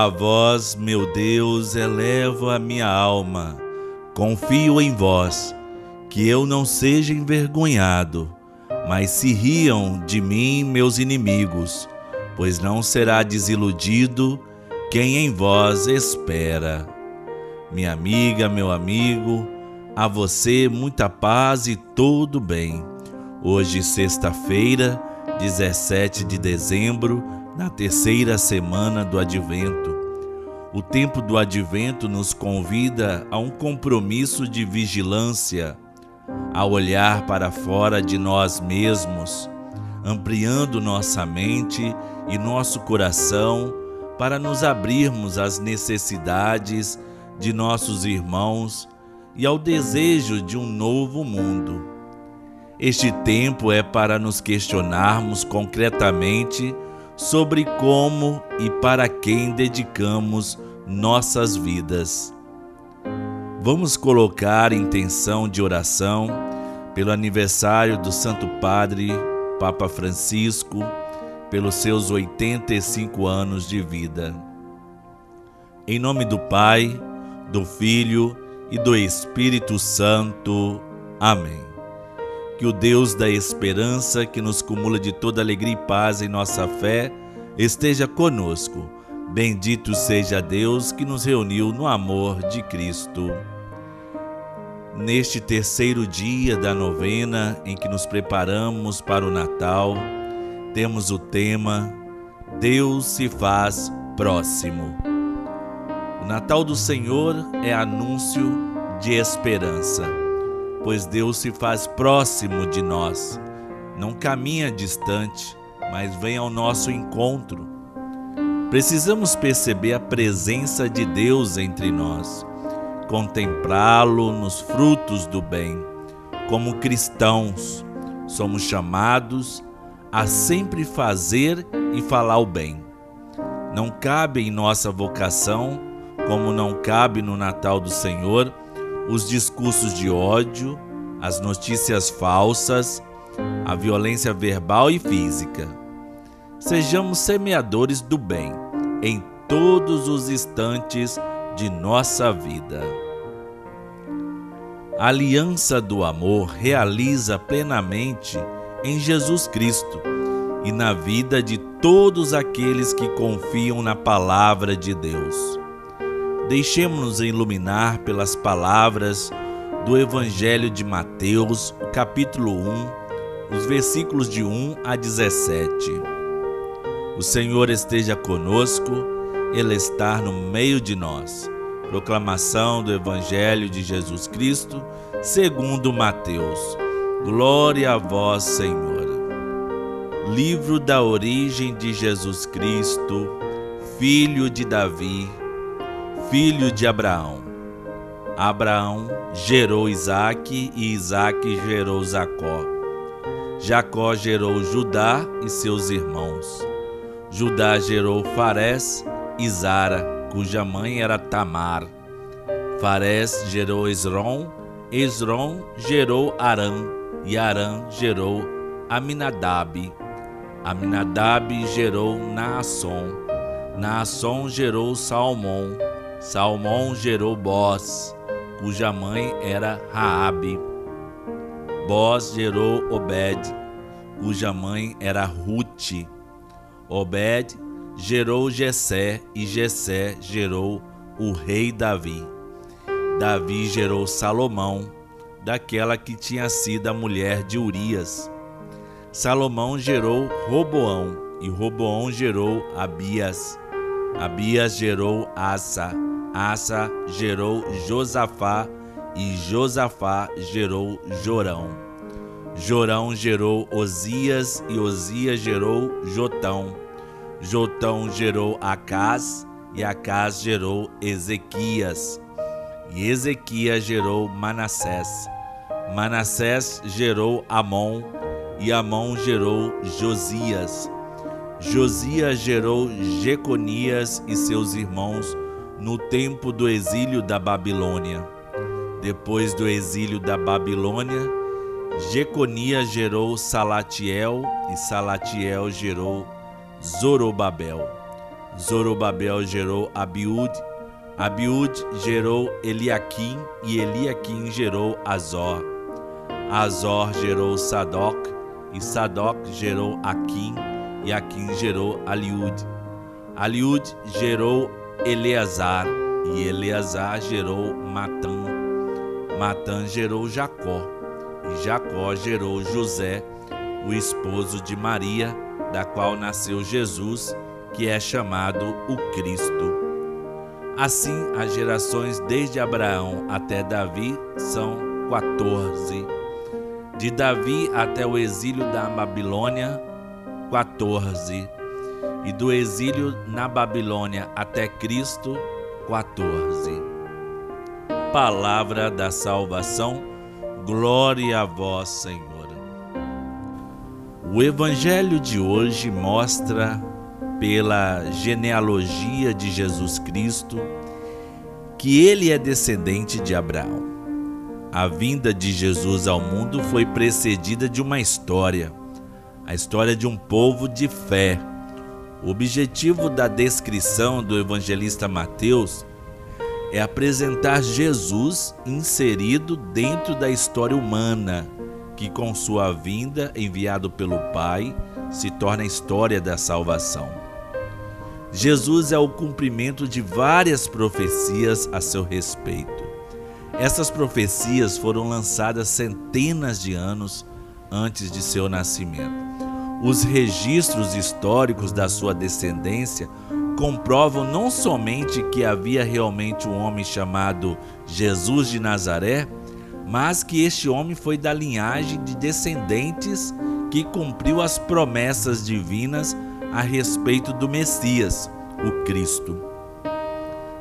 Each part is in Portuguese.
A vós, meu Deus, elevo a minha alma. Confio em vós, que eu não seja envergonhado, mas se riam de mim meus inimigos, pois não será desiludido quem em vós espera. Minha amiga, meu amigo, a você muita paz e todo bem. Hoje, sexta-feira, 17 de dezembro, na terceira semana do Advento. O tempo do Advento nos convida a um compromisso de vigilância, a olhar para fora de nós mesmos, ampliando nossa mente e nosso coração para nos abrirmos às necessidades de nossos irmãos e ao desejo de um novo mundo. Este tempo é para nos questionarmos concretamente sobre como e para quem dedicamos nossas vidas. Vamos colocar intenção de oração pelo aniversário do Santo Padre Papa Francisco, pelos seus 85 anos de vida. Em nome do Pai, do Filho e do Espírito Santo. Amém. Que o Deus da esperança, que nos cumula de toda alegria e paz em nossa fé, esteja conosco. Bendito seja Deus que nos reuniu no amor de Cristo. Neste terceiro dia da novena em que nos preparamos para o Natal, temos o tema Deus se faz próximo. O Natal do Senhor é anúncio de esperança pois Deus se faz próximo de nós. Não caminha distante, mas vem ao nosso encontro. Precisamos perceber a presença de Deus entre nós, contemplá-lo nos frutos do bem. Como cristãos, somos chamados a sempre fazer e falar o bem. Não cabe em nossa vocação, como não cabe no Natal do Senhor, os discursos de ódio, as notícias falsas, a violência verbal e física. Sejamos semeadores do bem em todos os instantes de nossa vida. A aliança do amor realiza plenamente em Jesus Cristo e na vida de todos aqueles que confiam na palavra de Deus. Deixemos-nos iluminar pelas palavras do Evangelho de Mateus, capítulo 1, os versículos de 1 a 17. O Senhor esteja conosco, Ele está no meio de nós. Proclamação do Evangelho de Jesus Cristo, segundo Mateus. Glória a vós, Senhor. Livro da origem de Jesus Cristo, filho de Davi filho de Abraão. Abraão gerou Isaque e Isaque gerou Jacó. Jacó gerou Judá e seus irmãos. Judá gerou Farés e Zara, cuja mãe era Tamar. Farés gerou Esrom, Esrom gerou Arã, e Arã gerou Aminadab. Aminadab gerou Naasson. Naasson gerou Salmão. Salmão gerou Boz, cuja mãe era Raabe. Boz gerou Obed, cuja mãe era Rute. Obed gerou Jessé e Jessé gerou o rei Davi. Davi gerou Salomão, daquela que tinha sido a mulher de Urias. Salomão gerou Roboão e Roboão gerou Abias. Abias gerou Asa. Asa gerou Josafá e Josafá gerou Jorão. Jorão gerou Osias e Osias gerou Jotão. Jotão gerou Acás e Acás gerou Ezequias. E Ezequias gerou Manassés. Manassés gerou Amon e Amon gerou Josias. Josias gerou Jeconias e seus irmãos no tempo do exílio da Babilônia. Depois do exílio da Babilônia, Jeconias gerou Salatiel e Salatiel gerou Zorobabel. Zorobabel gerou Abiúde, Abiúde gerou Eliaquim e Eliaquim gerou Azor. Azor gerou Sadoc e Sadoc gerou Aquim e Aquim gerou Aliúde. Aliúde gerou Eleazar e Eleazar gerou Matã. Matã gerou Jacó e Jacó gerou José, o esposo de Maria, da qual nasceu Jesus, que é chamado o Cristo. Assim, as gerações desde Abraão até Davi são 14. De Davi até o exílio da Babilônia, 14. E do exílio na Babilônia até Cristo, 14. Palavra da salvação, glória a vós, Senhor. O evangelho de hoje mostra, pela genealogia de Jesus Cristo, que ele é descendente de Abraão. A vinda de Jesus ao mundo foi precedida de uma história, a história de um povo de fé. O objetivo da descrição do evangelista Mateus é apresentar Jesus inserido dentro da história humana que com sua vinda, enviado pelo Pai, se torna a história da salvação. Jesus é o cumprimento de várias profecias a seu respeito. Essas profecias foram lançadas centenas de anos antes de seu nascimento. Os registros históricos da sua descendência comprovam não somente que havia realmente um homem chamado Jesus de Nazaré, mas que este homem foi da linhagem de descendentes que cumpriu as promessas divinas a respeito do Messias, o Cristo.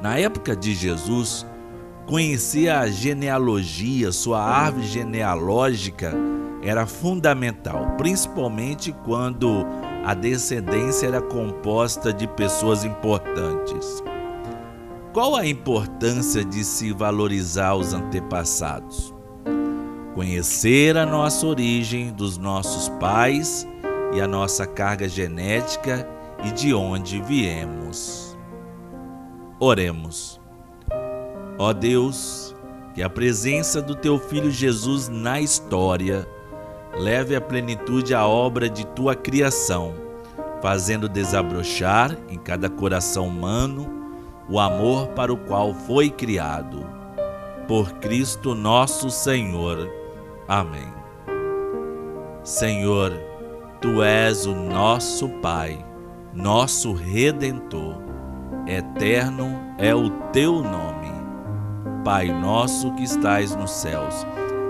Na época de Jesus, conhecia a genealogia, sua árvore genealógica era fundamental, principalmente quando a descendência era composta de pessoas importantes. Qual a importância de se valorizar os antepassados? Conhecer a nossa origem dos nossos pais e a nossa carga genética e de onde viemos. Oremos. Ó Deus, que a presença do teu filho Jesus na história leve à plenitude a obra de tua criação, fazendo desabrochar em cada coração humano o amor para o qual foi criado. Por Cristo nosso Senhor. Amém. Senhor, tu és o nosso Pai, nosso Redentor. Eterno é o teu nome. Pai nosso que estais nos céus,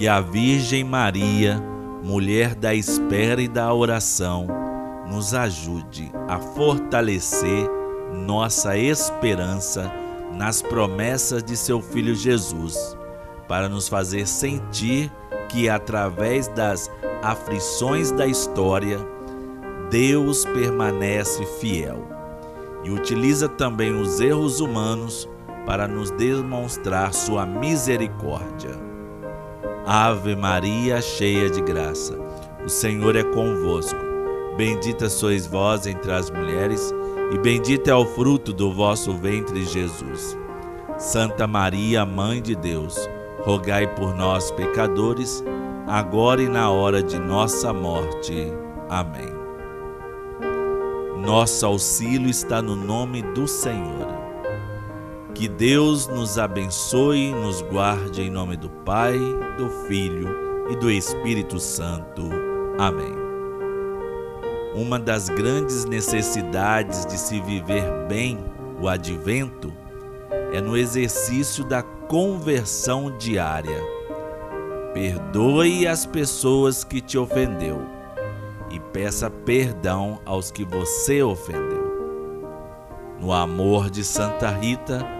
Que a Virgem Maria, mulher da espera e da oração, nos ajude a fortalecer nossa esperança nas promessas de seu Filho Jesus, para nos fazer sentir que, através das aflições da história, Deus permanece fiel e utiliza também os erros humanos para nos demonstrar sua misericórdia. Ave Maria, cheia de graça, o Senhor é convosco. Bendita sois vós entre as mulheres, e bendito é o fruto do vosso ventre, Jesus. Santa Maria, Mãe de Deus, rogai por nós, pecadores, agora e na hora de nossa morte. Amém. Nosso auxílio está no nome do Senhor. Que Deus nos abençoe e nos guarde em nome do Pai, do Filho e do Espírito Santo. Amém. Uma das grandes necessidades de se viver bem o advento é no exercício da conversão diária. Perdoe as pessoas que te ofendeu e peça perdão aos que você ofendeu. No amor de Santa Rita,